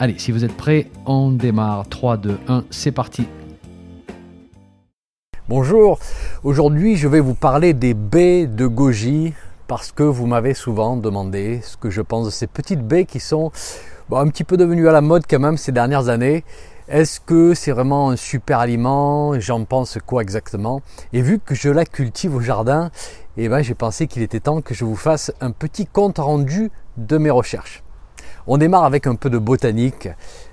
Allez, si vous êtes prêts, on démarre. 3, 2, 1, c'est parti. Bonjour, aujourd'hui je vais vous parler des baies de goji parce que vous m'avez souvent demandé ce que je pense de ces petites baies qui sont un petit peu devenues à la mode quand même ces dernières années. Est-ce que c'est vraiment un super aliment? J'en pense quoi exactement? Et vu que je la cultive au jardin, eh ben, j'ai pensé qu'il était temps que je vous fasse un petit compte rendu de mes recherches. On démarre avec un peu de botanique.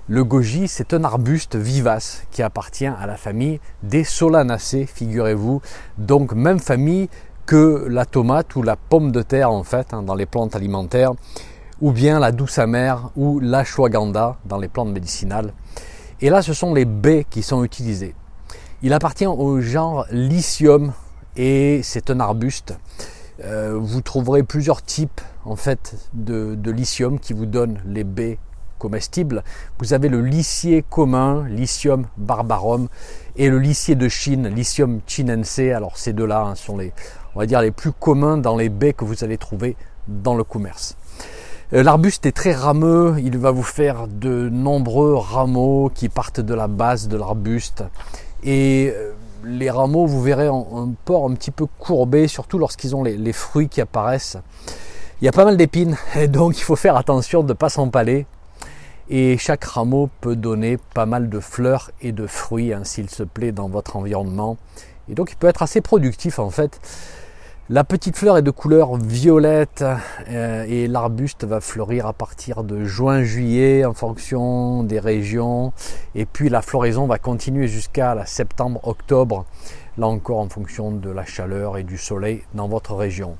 Le goji, c'est un arbuste vivace qui appartient à la famille des solanacées, figurez-vous. Donc même famille que la tomate ou la pomme de terre en fait hein, dans les plantes alimentaires, ou bien la douce amère ou l'ashwagandha dans les plantes médicinales. Et là, ce sont les baies qui sont utilisées. Il appartient au genre Lycium et c'est un arbuste euh, vous trouverez plusieurs types en fait de, lithium qui vous donnent les baies comestibles. Vous avez le licier commun, Lithium barbarum, et le licier de Chine, Lithium chinense. Alors ces deux-là hein, sont les, on va dire, les plus communs dans les baies que vous allez trouver dans le commerce. Euh, l'arbuste est très rameux, il va vous faire de nombreux rameaux qui partent de la base de l'arbuste. Et euh, les rameaux, vous verrez, un port un petit peu courbé, surtout lorsqu'ils ont les, fruits qui apparaissent. Il y a pas mal d'épines, donc il faut faire attention de ne pas s'empaler. Et chaque rameau peut donner pas mal de fleurs et de fruits, hein, s'il se plaît, dans votre environnement. Et donc il peut être assez productif en fait. La petite fleur est de couleur violette euh, et l'arbuste va fleurir à partir de juin-juillet en fonction des régions. Et puis la floraison va continuer jusqu'à septembre-octobre, là encore en fonction de la chaleur et du soleil dans votre région.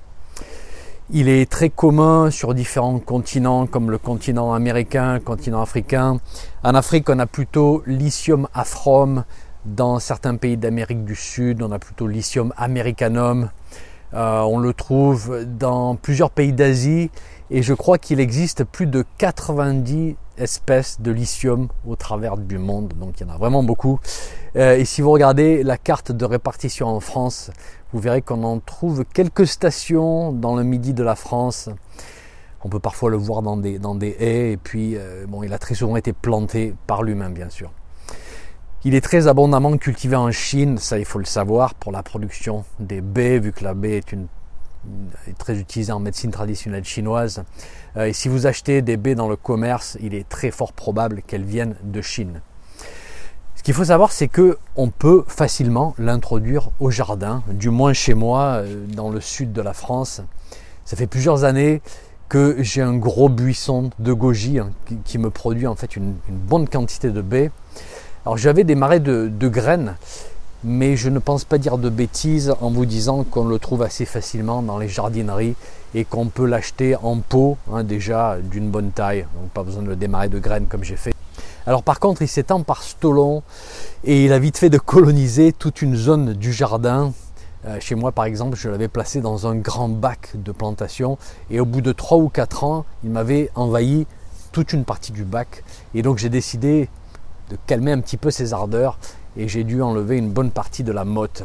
Il est très commun sur différents continents comme le continent américain, le continent africain. En Afrique, on a plutôt lithium afrom. Dans certains pays d'Amérique du Sud, on a plutôt lithium americanum. Euh, on le trouve dans plusieurs pays d'Asie et je crois qu'il existe plus de 90 espèces de lithium au travers du monde, donc il y en a vraiment beaucoup. Euh, et si vous regardez la carte de répartition en France, vous verrez qu'on en trouve quelques stations dans le midi de la France. On peut parfois le voir dans des, haies et puis euh, bon, il a très souvent été planté par l'humain bien sûr. Il est très abondamment cultivé en Chine, ça il faut le savoir, pour la production des baies, vu que la baie est, une, très utilisée en médecine traditionnelle chinoise. Euh, et si vous achetez des baies dans le commerce, il est très fort probable qu'elles viennent de Chine. Ce qu'il faut savoir, c'est que on peut facilement l'introduire au jardin, du moins chez moi, euh, dans le sud de la France. Ça fait plusieurs années que j'ai un gros buisson de goji hein, qui, me produit en fait une, une bonne quantité de baies. Alors j'avais des marais de, graines, mais je ne pense pas dire de bêtises en vous disant qu'on le trouve assez facilement dans les jardineries et qu'on peut l'acheter en pot hein, déjà d'une bonne taille, donc pas besoin de le démarrer de graines comme j'ai fait. Alors par contre, il s'étend par stolon et il a vite fait de coloniser toute une zone du jardin. Euh, chez moi, par exemple, je l'avais placé dans un grand bac de plantation et au bout de 3 ou 4 ans, il m'avait envahi toute une partie du bac. Et donc j'ai décidé de calmer un petit peu ses ardeurs et j'ai dû enlever une bonne partie de la motte.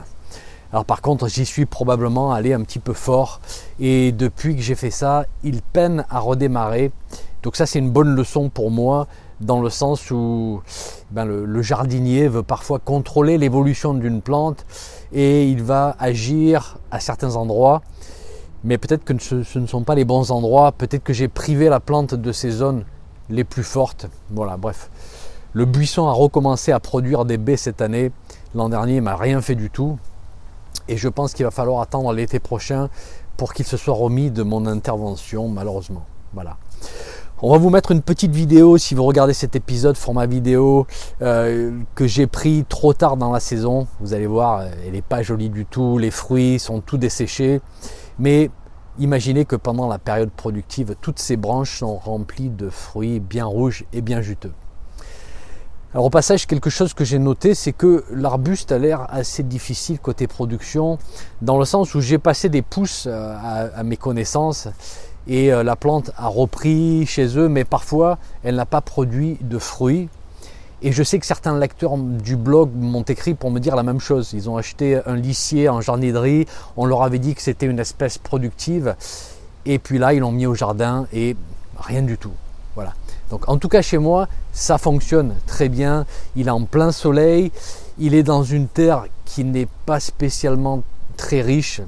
Alors par contre, j'y suis probablement allé un petit peu fort et depuis que j'ai fait ça, il peine à redémarrer. Donc ça c'est une bonne leçon pour moi dans le sens où ben, le, jardinier veut parfois contrôler l'évolution d'une plante et il va agir à certains endroits. Mais peut-être que ce, ne sont pas les bons endroits, peut-être que j'ai privé la plante de ces zones les plus fortes. Voilà, bref. Le buisson a recommencé à produire des baies cette année. L'an dernier, il m'a rien fait du tout. Et je pense qu'il va falloir attendre l'été prochain pour qu'il se soit remis de mon intervention, malheureusement. Voilà. On va vous mettre une petite vidéo si vous regardez cet épisode format vidéo euh, que j'ai pris trop tard dans la saison. Vous allez voir, elle n'est pas jolie du tout. Les fruits sont tout desséchés. Mais imaginez que pendant la période productive, toutes ces branches sont remplies de fruits bien rouges et bien juteux. Alors au passage, quelque chose que j'ai noté, c'est que l'arbuste a l'air assez difficile côté production, dans le sens où j'ai passé des pouces euh, à, mes connaissances et euh, la plante a repris chez eux, mais parfois elle n'a pas produit de fruits. Et je sais que certains lecteurs du blog m'ont écrit pour me dire la même chose. Ils ont acheté un lissier en jardinerie, on leur avait dit que c'était une espèce productive, et puis là ils l'ont mis au jardin et rien du tout. Donc en tout cas chez moi, ça fonctionne très bien. Il est en plein soleil. Il est dans une terre qui n'est pas spécialement très riche.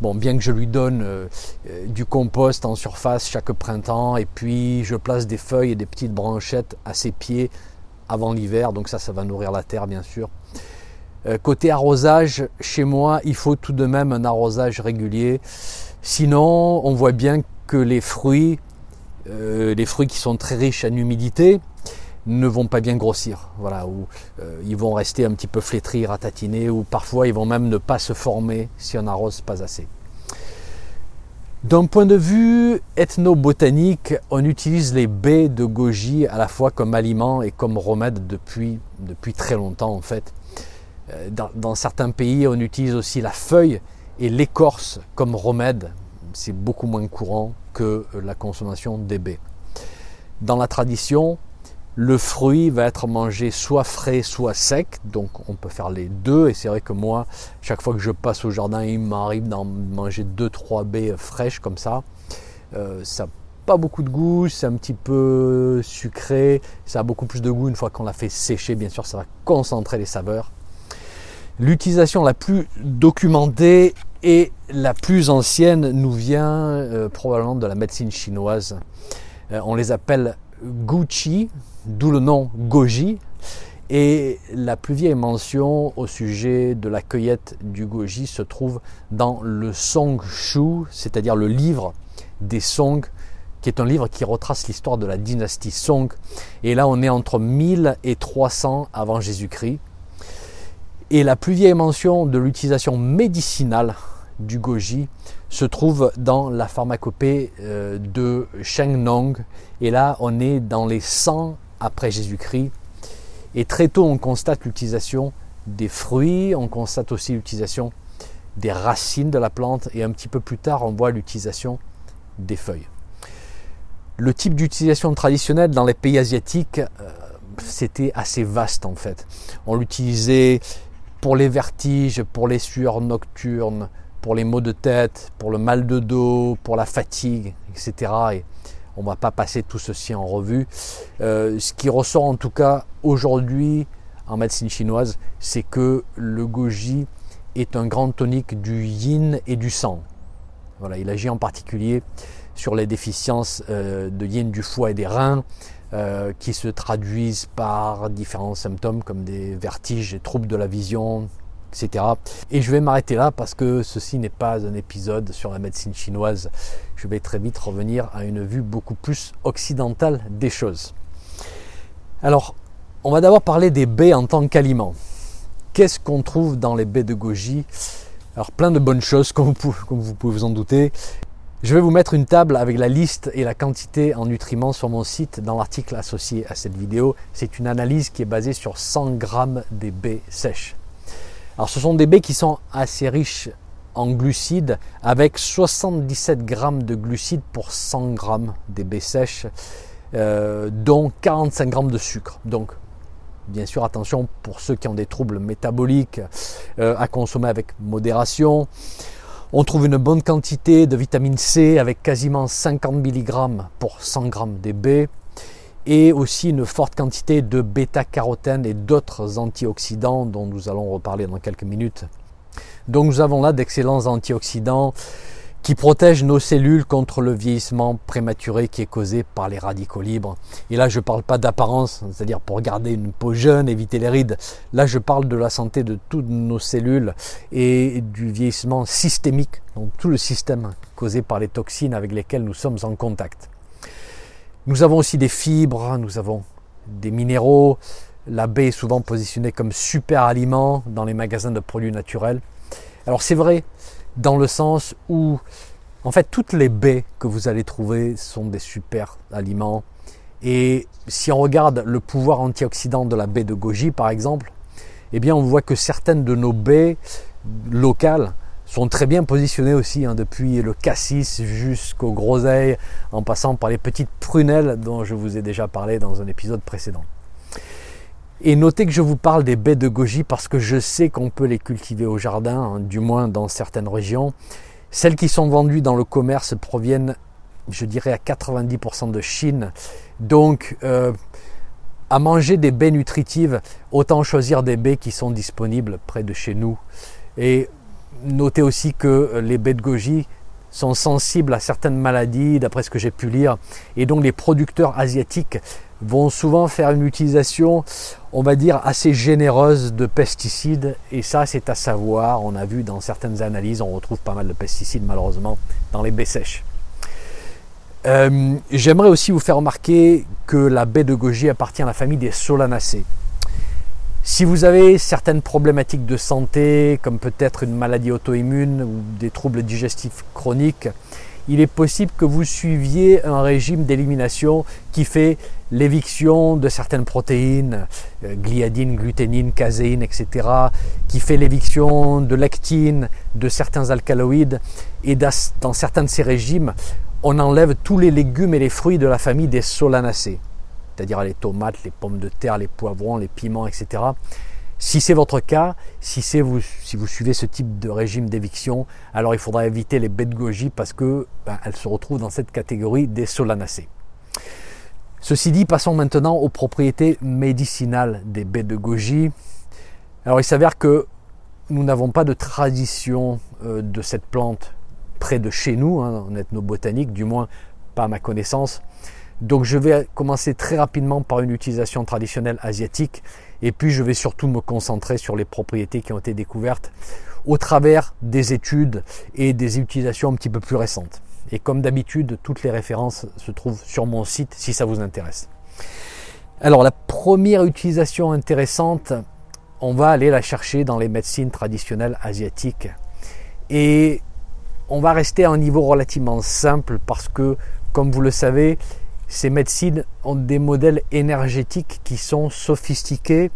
Bon, bien que je lui donne euh, euh, du compost en surface chaque printemps, et puis je place des feuilles et des petites branchettes à ses pieds avant l'hiver, donc ça, ça va nourrir la terre, bien sûr. Euh, côté arrosage, chez moi, il faut tout de même un arrosage régulier. Sinon, on voit bien que les fruits euh, les fruits qui sont très riches en humidité ne vont pas bien grossir, voilà, ou euh, ils vont rester un petit peu flétris, ratatinés, ou parfois ils vont même ne pas se former si on n'arrose pas assez. D'un point de vue ethnobotanique, on utilise les baies de goji à la fois comme aliment et comme remède depuis, très longtemps en fait. Euh, dans certains pays, on utilise aussi la feuille et l'écorce comme remède. C'est beaucoup moins courant que la consommation des baies. Dans la tradition, le fruit va être mangé soit frais, soit sec, donc on peut faire les deux. Et c'est vrai que moi, chaque fois que je passe au jardin, il m'arrive d'en manger deux, trois baies fraîches comme ça. Euh, ça n'a pas beaucoup de goût, c'est un petit peu sucré, ça a beaucoup plus de goût une fois qu'on l'a fait sécher, bien sûr, ça va concentrer les saveurs. L'utilisation la plus documentée et la plus ancienne nous vient euh, probablement de la médecine chinoise. Euh, on les appelle Guqi, d'où le nom Goji. Et la plus vieille mention au sujet de la cueillette du goji se trouve dans le Song Shu, c'est-à-dire le livre des Song, qui est un livre qui retrace l'histoire de la dynastie Song. Et là, on est entre 1000 et 300 avant Jésus-Christ. Et la plus vieille mention de l'utilisation médicinale du goji se trouve dans la pharmacopée euh, de Sheng Nong. Et là, on est dans les 100 après Jésus-Christ. Et très tôt, on constate l'utilisation des fruits, on constate aussi l'utilisation des racines de la plante, et un petit peu plus tard, on voit l'utilisation des feuilles. Le type d'utilisation traditionnelle dans les pays asiatiques, euh, c'était assez vaste en fait. On l'utilisait pour les vertiges, pour les sueurs nocturnes, pour les maux de tête, pour le mal de dos, pour la fatigue, etc. Et on ne va pas passer tout ceci en revue. Euh, ce qui ressort en tout cas aujourd'hui en médecine chinoise, c'est que le goji est un grand tonique du yin et du sang. Voilà, il agit en particulier sur les déficiences euh, de yin du foie et des reins, euh, qui se traduisent par différents symptômes comme des vertiges, des troubles de la vision, et je vais m'arrêter là parce que ceci n'est pas un épisode sur la médecine chinoise. Je vais très vite revenir à une vue beaucoup plus occidentale des choses. Alors, on va d'abord parler des baies en tant qu'aliment. Qu'est-ce qu'on trouve dans les baies de goji? Alors, plein de bonnes choses, comme vous pouvez vous en douter. Je vais vous mettre une table avec la liste et la quantité en nutriments sur mon site dans l'article associé à cette vidéo. C'est une analyse qui est basée sur 100 grammes des baies sèches. Alors ce sont des baies qui sont assez riches en glucides avec 77 grammes de glucides pour 100 grammes des baies sèches, euh, dont 45 grammes de sucre. Donc bien sûr attention pour ceux qui ont des troubles métaboliques euh, à consommer avec modération. On trouve une bonne quantité de vitamine C avec quasiment 50 mg pour 100 g des baies et aussi une forte quantité de bêta-carotène et d'autres antioxydants dont nous allons reparler dans quelques minutes. Donc nous avons là d'excellents antioxydants qui protègent nos cellules contre le vieillissement prématuré qui est causé par les radicaux libres. Et là, je ne parle pas d'apparence, c'est-à-dire pour garder une peau jeune, éviter les rides. Là, je parle de la santé de toutes nos cellules et du vieillissement systémique, donc tout le système causé par les toxines avec lesquelles nous sommes en contact. Nous avons aussi des fibres, nous avons des minéraux. La baie est souvent positionnée comme super aliment dans les magasins de produits naturels. Alors c'est vrai dans le sens où en fait toutes les baies que vous allez trouver sont des super aliments Et si on regarde le pouvoir antioxydant de la baie de goji, par exemple, eh bien, on voit que certaines de nos baies locales sont très bien positionnées aussi, hein, depuis le cassis jusqu'aux groseilles, en passant par les petites prunelles dont je vous ai déjà parlé dans un épisode précédent. Et notez que je vous parle des baies de goji parce que je sais qu'on peut les cultiver au jardin, hein, du moins dans certaines régions. Celles qui sont vendues dans le commerce proviennent, je dirais, à 90% de Chine. Donc, euh, à manger des baies nutritives, autant choisir des baies qui sont disponibles près de chez nous. Et notez aussi que les baies de goji sont sensibles à certaines maladies, d'après ce que j'ai pu lire. Et donc les producteurs asiatiques vont souvent faire une utilisation, on va dire, assez généreuse de pesticides. Et ça, c'est à savoir. On a vu dans certaines analyses, on retrouve pas mal de pesticides, malheureusement, dans les baies sèches. Euh, j'aimerais aussi vous faire remarquer que la baie de goji appartient à la famille des solanacées. Si vous avez certaines problématiques de santé, comme peut-être une maladie auto-immune ou des troubles digestifs chroniques, il est possible que vous suiviez un régime d'élimination qui fait l'éviction de certaines protéines, euh, gliadine, gluténine, caséine, etc., qui fait l'éviction de lectine, de certains alcaloïdes. Et dans certains de ces régimes, on enlève tous les légumes et les fruits de la famille des solanacées, c'est-à-dire les tomates, les pommes de terre, les poivrons, les piments, etc. Si c'est votre cas, si, vous, suivez ce type de régime d'éviction, alors il faudra éviter les baies de goji parce qu'elles ben, se retrouvent dans cette catégorie des solanacées. Ceci dit, passons maintenant aux propriétés médicinales des baies de goji. Alors il s'avère que nous n'avons pas de tradition euh, de cette plante près de chez nous, hein, en ethnobotanique, du moins pas à ma connaissance. Donc je vais commencer très rapidement par une utilisation traditionnelle asiatique et puis je vais surtout me concentrer sur les propriétés qui ont été découvertes au travers des études et des utilisations un petit peu plus récentes. Et comme d'habitude, toutes les références se trouvent sur mon site si ça vous intéresse. Alors la première utilisation intéressante, on va aller la chercher dans les médecines traditionnelles asiatiques. Et on va rester à un niveau relativement simple parce que, comme vous le savez, ces médecines ont des modèles énergétiques qui sont sophistiqués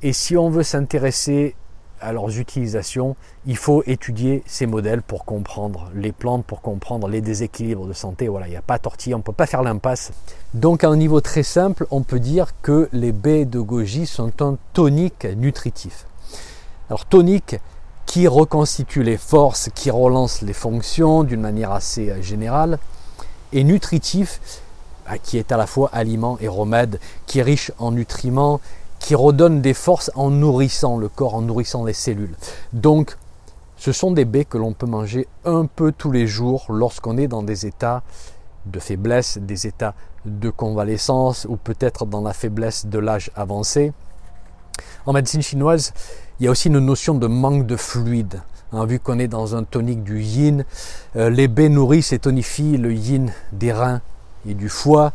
et si on veut s'intéresser à leurs utilisations, il faut étudier ces modèles pour comprendre les plantes, pour comprendre les déséquilibres de santé. Voilà, il n'y a pas tortille, on ne peut pas faire l'impasse. Donc à un niveau très simple, on peut dire que les baies de goji sont un tonique nutritif. Alors tonique, qui reconstitue les forces, qui relance les fonctions d'une manière assez euh, générale, et nutritif, qui est à la fois aliment et remède, qui est riche en nutriments, qui redonne des forces en nourrissant le corps, en nourrissant les cellules. Donc, ce sont des baies que l'on peut manger un peu tous les jours lorsqu'on est dans des états de faiblesse, des états de convalescence ou peut-être dans la faiblesse de l'âge avancé. En médecine chinoise, il y a aussi une notion de manque de fluide. Hein, vu qu'on est dans un tonique du yin, euh, les baies nourrissent et tonifient le yin des reins et du foie.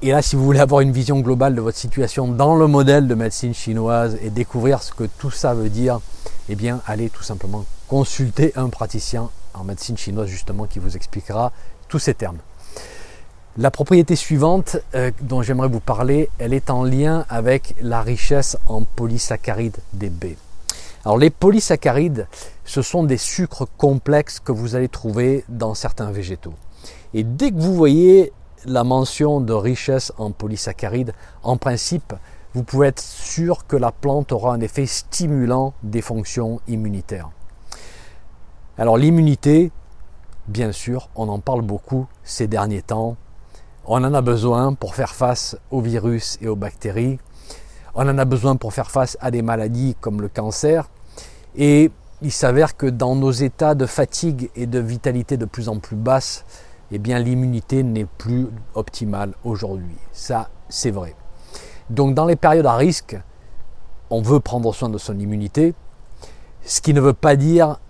Et là, si vous voulez avoir une vision globale de votre situation dans le modèle de médecine chinoise et découvrir ce que tout ça veut dire, eh allez tout simplement consulter un praticien en médecine chinoise justement qui vous expliquera tous ces termes. La propriété suivante euh, dont j'aimerais vous parler, elle est en lien avec la richesse en polysaccharides des baies. Alors les polysaccharides, ce sont des sucres complexes que vous allez trouver dans certains végétaux. Et dès que vous voyez la mention de richesse en polysaccharides, en principe, vous pouvez être sûr que la plante aura un effet stimulant des fonctions immunitaires. Alors l'immunité, bien sûr, on en parle beaucoup ces derniers temps, on en a besoin pour faire face aux virus et aux bactéries. On en a besoin pour faire face à des maladies comme le cancer. Et il s'avère que dans nos états de fatigue et de vitalité de plus en plus basse, eh bien l'immunité n'est plus optimale aujourd'hui. Ça, c'est vrai. Donc dans les périodes à risque, on veut prendre soin de son immunité, ce qui ne veut pas dire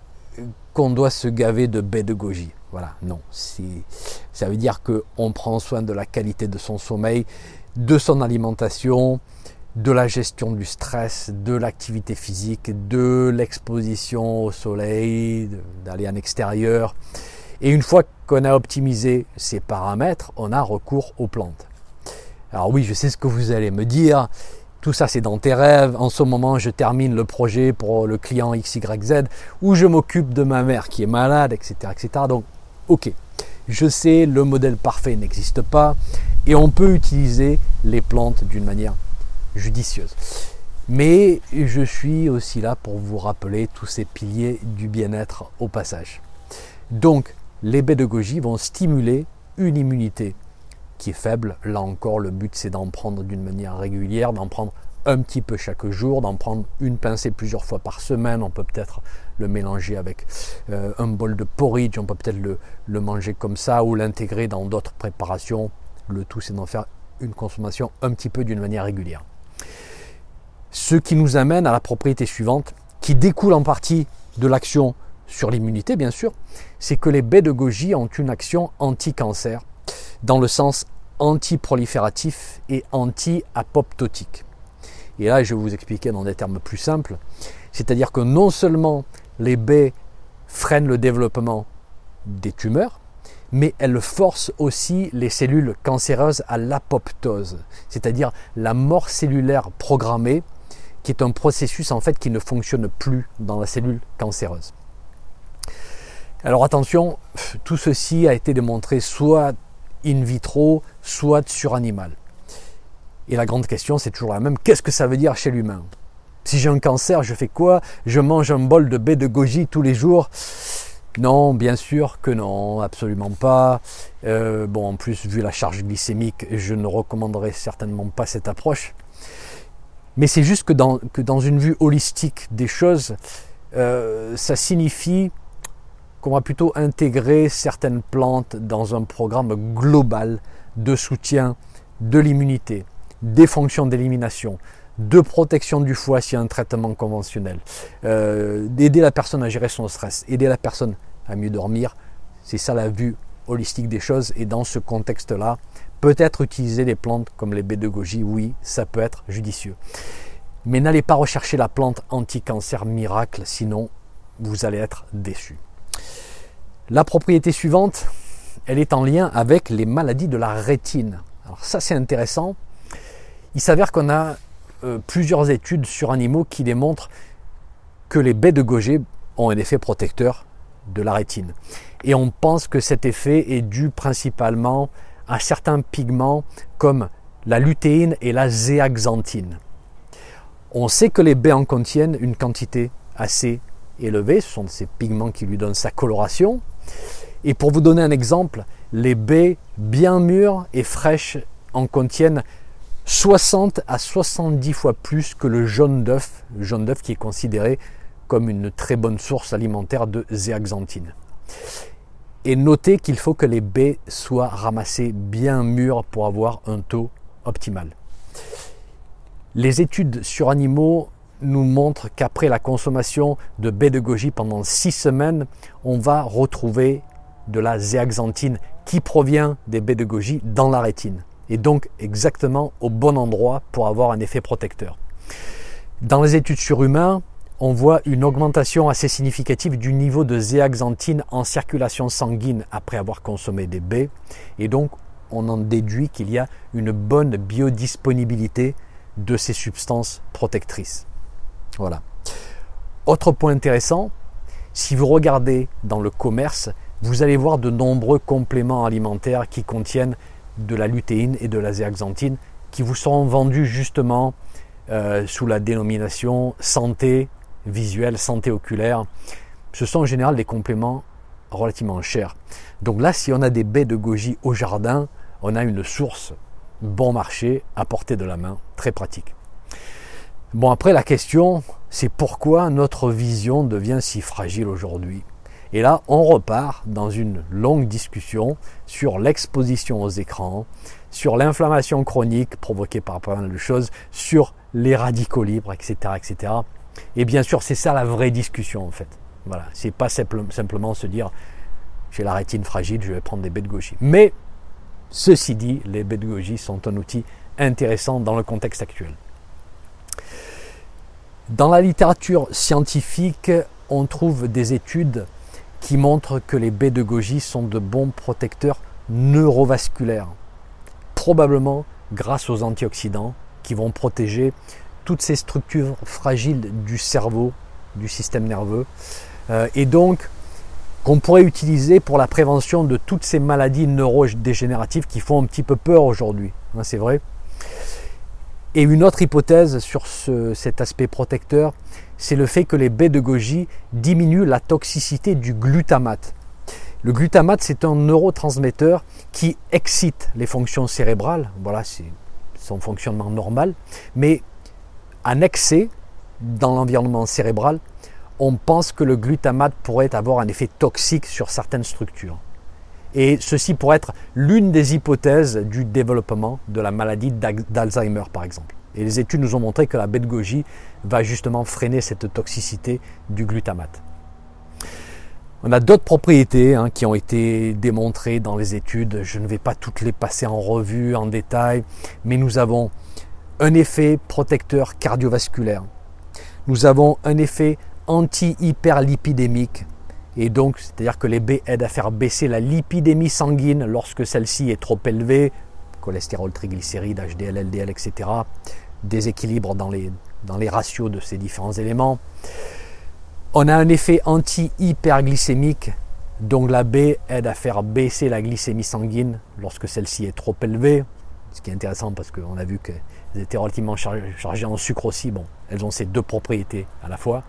qu'on doit se gaver de baies de goji. Voilà, non. Ça veut dire qu'on prend soin de la qualité de son sommeil, de son alimentation, de la gestion du stress, de l'activité physique, de l'exposition au soleil, d'aller en extérieur. Et une fois qu'on a optimisé ces paramètres, on a recours aux plantes. Alors oui, je sais ce que vous allez me dire. Tout ça, c'est dans tes rêves. En ce moment, je termine le projet pour le client XYZ, ou je m'occupe de ma mère qui est malade, etc., etc. Donc, ok, je sais, le modèle parfait n'existe pas, et on peut utiliser les plantes d'une manière judicieuse. Mais je suis aussi là pour vous rappeler tous ces piliers du bien-être au passage. Donc, les baies de goji vont stimuler une immunité qui est faible. Là encore, le but c'est d'en prendre d'une manière régulière, d'en prendre un petit peu chaque jour, d'en prendre une pincée plusieurs fois par semaine. On peut peut-être le mélanger avec euh, un bol de porridge, on peut peut-être le, manger comme ça ou l'intégrer dans d'autres préparations. Le tout c'est d'en faire une consommation un petit peu d'une manière régulière. Ce qui nous amène à la propriété suivante, qui découle en partie de l'action sur l'immunité, bien sûr, c'est que les baies de goji ont une action anti-cancer dans le sens anti-prolifératif et anti-apoptotique. Et là, je vais vous expliquer dans des termes plus simples. C'est-à-dire que non seulement les baies freinent le développement des tumeurs, mais elles forcent aussi les cellules cancéreuses à l'apoptose, c'est-à-dire la mort cellulaire programmée, qui est un processus en fait qui ne fonctionne plus dans la cellule cancéreuse. Alors attention, tout ceci a été démontré soit in vitro, soit sur animal. Et la grande question, c'est toujours la même, qu'est-ce que ça veut dire chez l'humain? Si j'ai un cancer, je fais quoi? Je mange un bol de baie de goji tous les jours? Non, bien sûr que non, absolument pas. Euh, bon, en plus, vu la charge glycémique, je ne recommanderais certainement pas cette approche. Mais c'est juste que dans, une vue holistique des choses, euh, ça signifie qu'on va plutôt intégrer certaines plantes dans un programme global de soutien de l'immunité, des fonctions d'élimination, de protection du foie s'il y a un traitement conventionnel, euh, d'aider la personne à gérer son stress, aider la personne à mieux dormir. C'est ça la vue holistique des choses. Et dans ce contexte-là, peut-être utiliser des plantes comme les baies de goji, oui, ça peut être judicieux. Mais n'allez pas rechercher la plante anti-cancer miracle, sinon vous allez être déçu. La propriété suivante, elle est en lien avec les maladies de la rétine. Alors ça c'est intéressant. Il s'avère qu'on a euh, plusieurs études sur animaux qui démontrent que les baies de goji ont un effet protecteur de la rétine. Et on pense que cet effet est dû principalement à certains pigments comme la lutéine et la zéaxanthine. On sait que les baies en contiennent une quantité assez élevée, ce sont ces pigments qui lui donnent sa coloration. Et pour vous donner un exemple, les baies bien mûres et fraîches en contiennent 60 à 70 fois plus que le jaune d'œuf, jaune d'œuf qui est considéré comme une très bonne source alimentaire de zéaxanthine. Et notez qu'il faut que les baies soient ramassées bien mûres pour avoir un taux optimal. Les études sur animaux nous montrent qu'après la consommation de baies de goji pendant 6 semaines, on va retrouver de la zéaxanthine qui provient des baies de goji dans la rétine et donc exactement au bon endroit pour avoir un effet protecteur. Dans les études sur humains, on voit une augmentation assez significative du niveau de zéaxanthine en circulation sanguine après avoir consommé des baies et donc on en déduit qu'il y a une bonne biodisponibilité de ces substances protectrices. Voilà. Autre point intéressant, si vous regardez dans le commerce, vous allez voir de nombreux compléments alimentaires qui contiennent de la lutéine et de la zéaxanthine qui vous seront vendus justement euh, sous la dénomination santé visuelle, santé oculaire. Ce sont en général des compléments relativement chers. Donc là, si on a des baies de goji au jardin, on a une source bon marché à portée de la main, très pratique. Bon, après, la question, c'est pourquoi notre vision devient si fragile aujourd'hui? Et là, on repart dans une longue discussion sur l'exposition aux écrans, sur l'inflammation chronique provoquée par pas mal de choses, sur les radicaux libres, etc., etc. Et bien sûr, c'est ça la vraie discussion en fait. Voilà, c'est pas simplement se dire j'ai la rétine fragile, je vais prendre des baies de goji. Mais ceci dit, les baies de goji sont un outil intéressant dans le contexte actuel. Dans la littérature scientifique, on trouve des études qui montrent que les baies de goji sont de bons protecteurs neurovasculaires, probablement grâce aux antioxydants qui vont protéger toutes ces structures fragiles du cerveau, du système nerveux, euh, et donc qu'on pourrait utiliser pour la prévention de toutes ces maladies neurodégénératives qui font un petit peu peur aujourd'hui. Hein, c'est vrai. Et une autre hypothèse sur cet aspect protecteur, c'est le fait que les baies de goji diminuent la toxicité du glutamate. Le glutamate, c'est un neurotransmetteur qui excite les fonctions cérébrales. Voilà, c'est son fonctionnement normal. Mais en excès, dans l'environnement cérébral, on pense que le glutamate pourrait avoir un effet toxique sur certaines structures. Et ceci pourrait être l'une des hypothèses du développement de la maladie d'Alzheimer, par exemple. Et les études nous ont montré que la goji va justement freiner cette toxicité du glutamate. On a d'autres propriétés hein, qui ont été démontrées dans les études. Je ne vais pas toutes les passer en revue en détail, mais nous avons un effet protecteur cardiovasculaire. Nous avons un effet anti-hyperlipidémique. Et donc, c'est-à-dire que les B aident à faire baisser la lipidémie sanguine lorsque celle-ci est trop élevée, cholestérol, triglycérides, HDL, LDL, etc. Déséquilibre dans les, ratios de ces différents éléments. On a un effet anti-hyperglycémique, donc la B aide à faire baisser la glycémie sanguine lorsque celle-ci est trop élevée. Ce qui est intéressant parce qu'on a vu qu'elles étaient relativement chargées en sucre aussi. Bon, elles ont ces deux propriétés à la fois.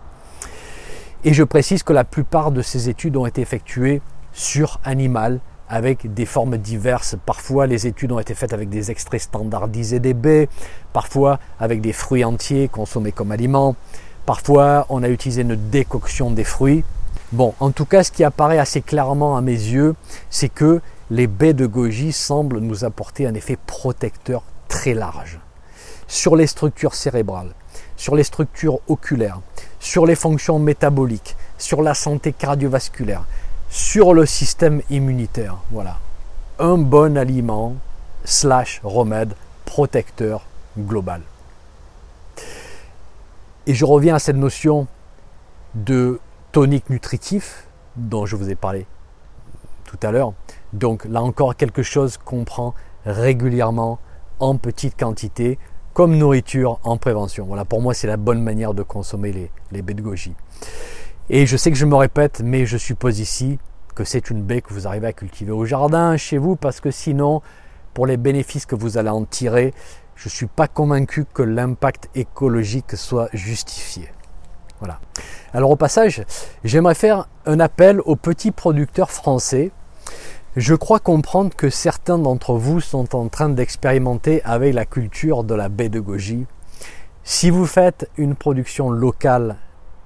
Et je précise que la plupart de ces études ont été effectuées sur animal avec des formes diverses. Parfois, les études ont été faites avec des extraits standardisés des baies, parfois avec des fruits entiers consommés comme aliments, parfois on a utilisé une décoction des fruits. Bon, en tout cas, ce qui apparaît assez clairement à mes yeux, c'est que les baies de goji semblent nous apporter un effet protecteur très large sur les structures cérébrales, sur les structures oculaires, sur les fonctions métaboliques, sur la santé cardiovasculaire, sur le système immunitaire. Voilà. Un bon aliment slash remède protecteur global. Et je reviens à cette notion de tonique nutritif dont je vous ai parlé tout à l'heure. Donc là encore quelque chose qu'on prend régulièrement en petite quantité comme nourriture en prévention. Voilà, pour moi, c'est la bonne manière de consommer les, baies de goji. Et je sais que je me répète, mais je suppose ici que c'est une baie que vous arrivez à cultiver au jardin, chez vous, parce que sinon, pour les bénéfices que vous allez en tirer, je ne suis pas convaincu que l'impact écologique soit justifié. Voilà. Alors au passage, j'aimerais faire un appel aux petits producteurs français je crois comprendre que certains d'entre vous sont en train d'expérimenter avec la culture de la baie de goji. Si vous faites une production locale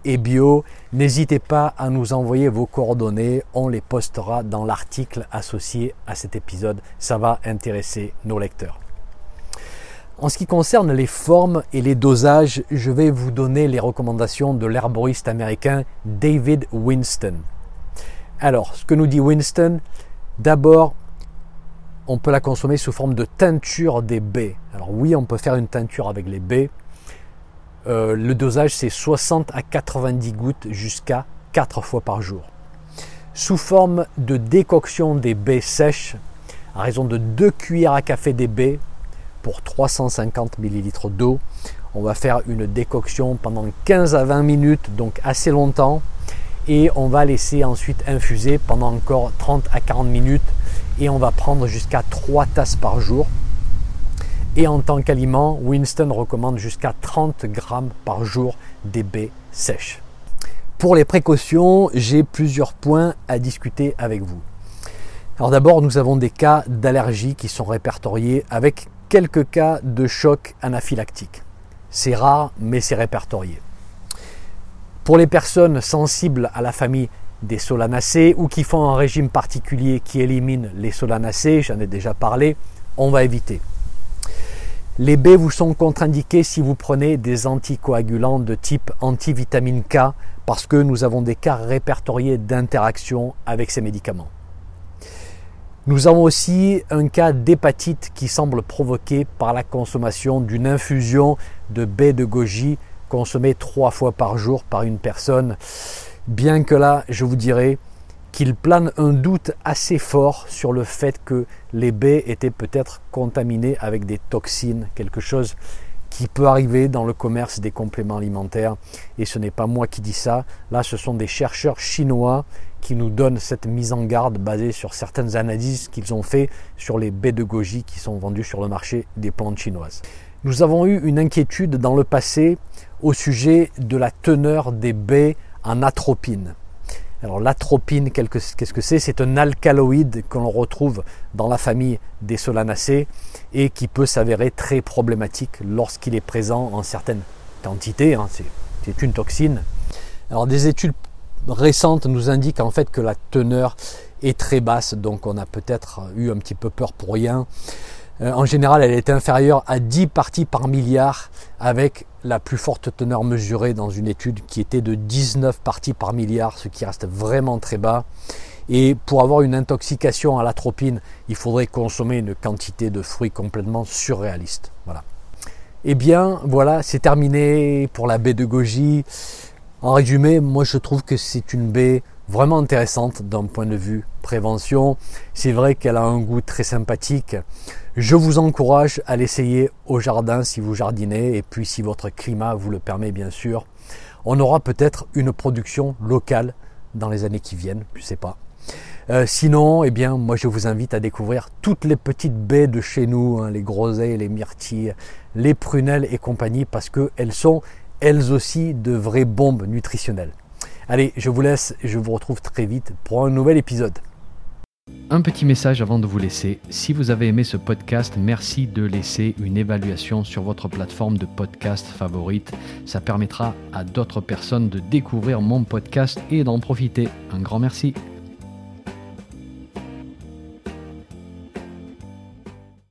et bio, n'hésitez pas à nous envoyer vos coordonnées, on les postera dans l'article associé à cet épisode, ça va intéresser nos lecteurs. En ce qui concerne les formes et les dosages, je vais vous donner les recommandations de l'herboriste américain David Winston. Alors, ce que nous dit Winston, D'abord, on peut la consommer sous forme de teinture des baies. Alors oui, on peut faire une teinture avec les baies. Euh, le dosage, c'est 60 à 90 gouttes jusqu'à 4 fois par jour. Sous forme de décoction des baies sèches, à raison de 2 cuillères à café des baies pour 350 ml d'eau, on va faire une décoction pendant 15 à 20 minutes, donc assez longtemps et on va laisser ensuite infuser pendant encore 30 à 40 minutes et on va prendre jusqu'à 3 tasses par jour. Et en tant qu'aliment, Winston recommande jusqu'à 30 grammes par jour des baies sèches. Pour les précautions, j'ai plusieurs points à discuter avec vous. Alors d'abord, nous avons des cas d'allergie qui sont répertoriés avec quelques cas de choc anaphylactique. C'est rare, mais c'est répertorié. Pour les personnes sensibles à la famille des solanacées ou qui font un régime particulier qui élimine les solanacées, j'en ai déjà parlé, on va éviter. Les B vous sont contre-indiqués si vous prenez des anticoagulants de type antivitamine K parce que nous avons des cas répertoriés d'interaction avec ces médicaments. Nous avons aussi un cas d'hépatite qui semble provoqué par la consommation d'une infusion de baie de goji consommé trois fois par jour par une personne. Bien que là, je vous dirais qu'il plane un doute assez fort sur le fait que les baies étaient peut-être contaminées avec des toxines, quelque chose qui peut arriver dans le commerce des compléments alimentaires. Et ce n'est pas moi qui dis ça. Là, ce sont des chercheurs chinois qui nous donnent cette mise en garde basée sur certaines analyses qu'ils ont fait sur les baies de goji qui sont vendues sur le marché des plantes chinoises. Nous avons eu une inquiétude dans le passé au sujet de la teneur des baies en atropine. Alors l'atropine, qu'est-ce que c'est? C'est un alcaloïde que l'on retrouve dans la famille des solanacées et qui peut s'avérer très problématique lorsqu'il est présent en certaines quantités. Hein. c'est une toxine. Alors des études récentes nous indiquent en fait que la teneur est très basse, donc on a peut-être eu un petit peu peur pour rien. Euh, en général, elle est inférieure à 10 parties par milliard, avec la plus forte teneur mesurée dans une étude qui était de 19 parties par milliard, ce qui reste vraiment très bas. Et pour avoir une intoxication à l'atropine, il faudrait consommer une quantité de fruits complètement surréaliste. Voilà. Eh bien, voilà, c'est terminé pour la baie de Goji. En résumé, moi je trouve que c'est une baie vraiment intéressante d'un point de vue prévention. C'est vrai qu'elle a un goût très sympathique. Je vous encourage à l'essayer au jardin si vous jardinez et puis si votre climat vous le permet bien sûr. On aura peut-être une production locale dans les années qui viennent, je sais pas. Euh, sinon, eh bien, moi je vous invite à découvrir toutes les petites baies de chez nous, hein, les groseilles, les myrtilles, les prunelles et compagnie, parce qu'elles sont elles aussi de vraies bombes nutritionnelles. Allez, je vous laisse et je vous retrouve très vite pour un nouvel épisode. Un petit message avant de vous laisser. Si vous avez aimé ce podcast, merci de laisser une évaluation sur votre plateforme de podcast favorite. Ça permettra à d'autres personnes de découvrir mon podcast et d'en profiter. Un grand merci.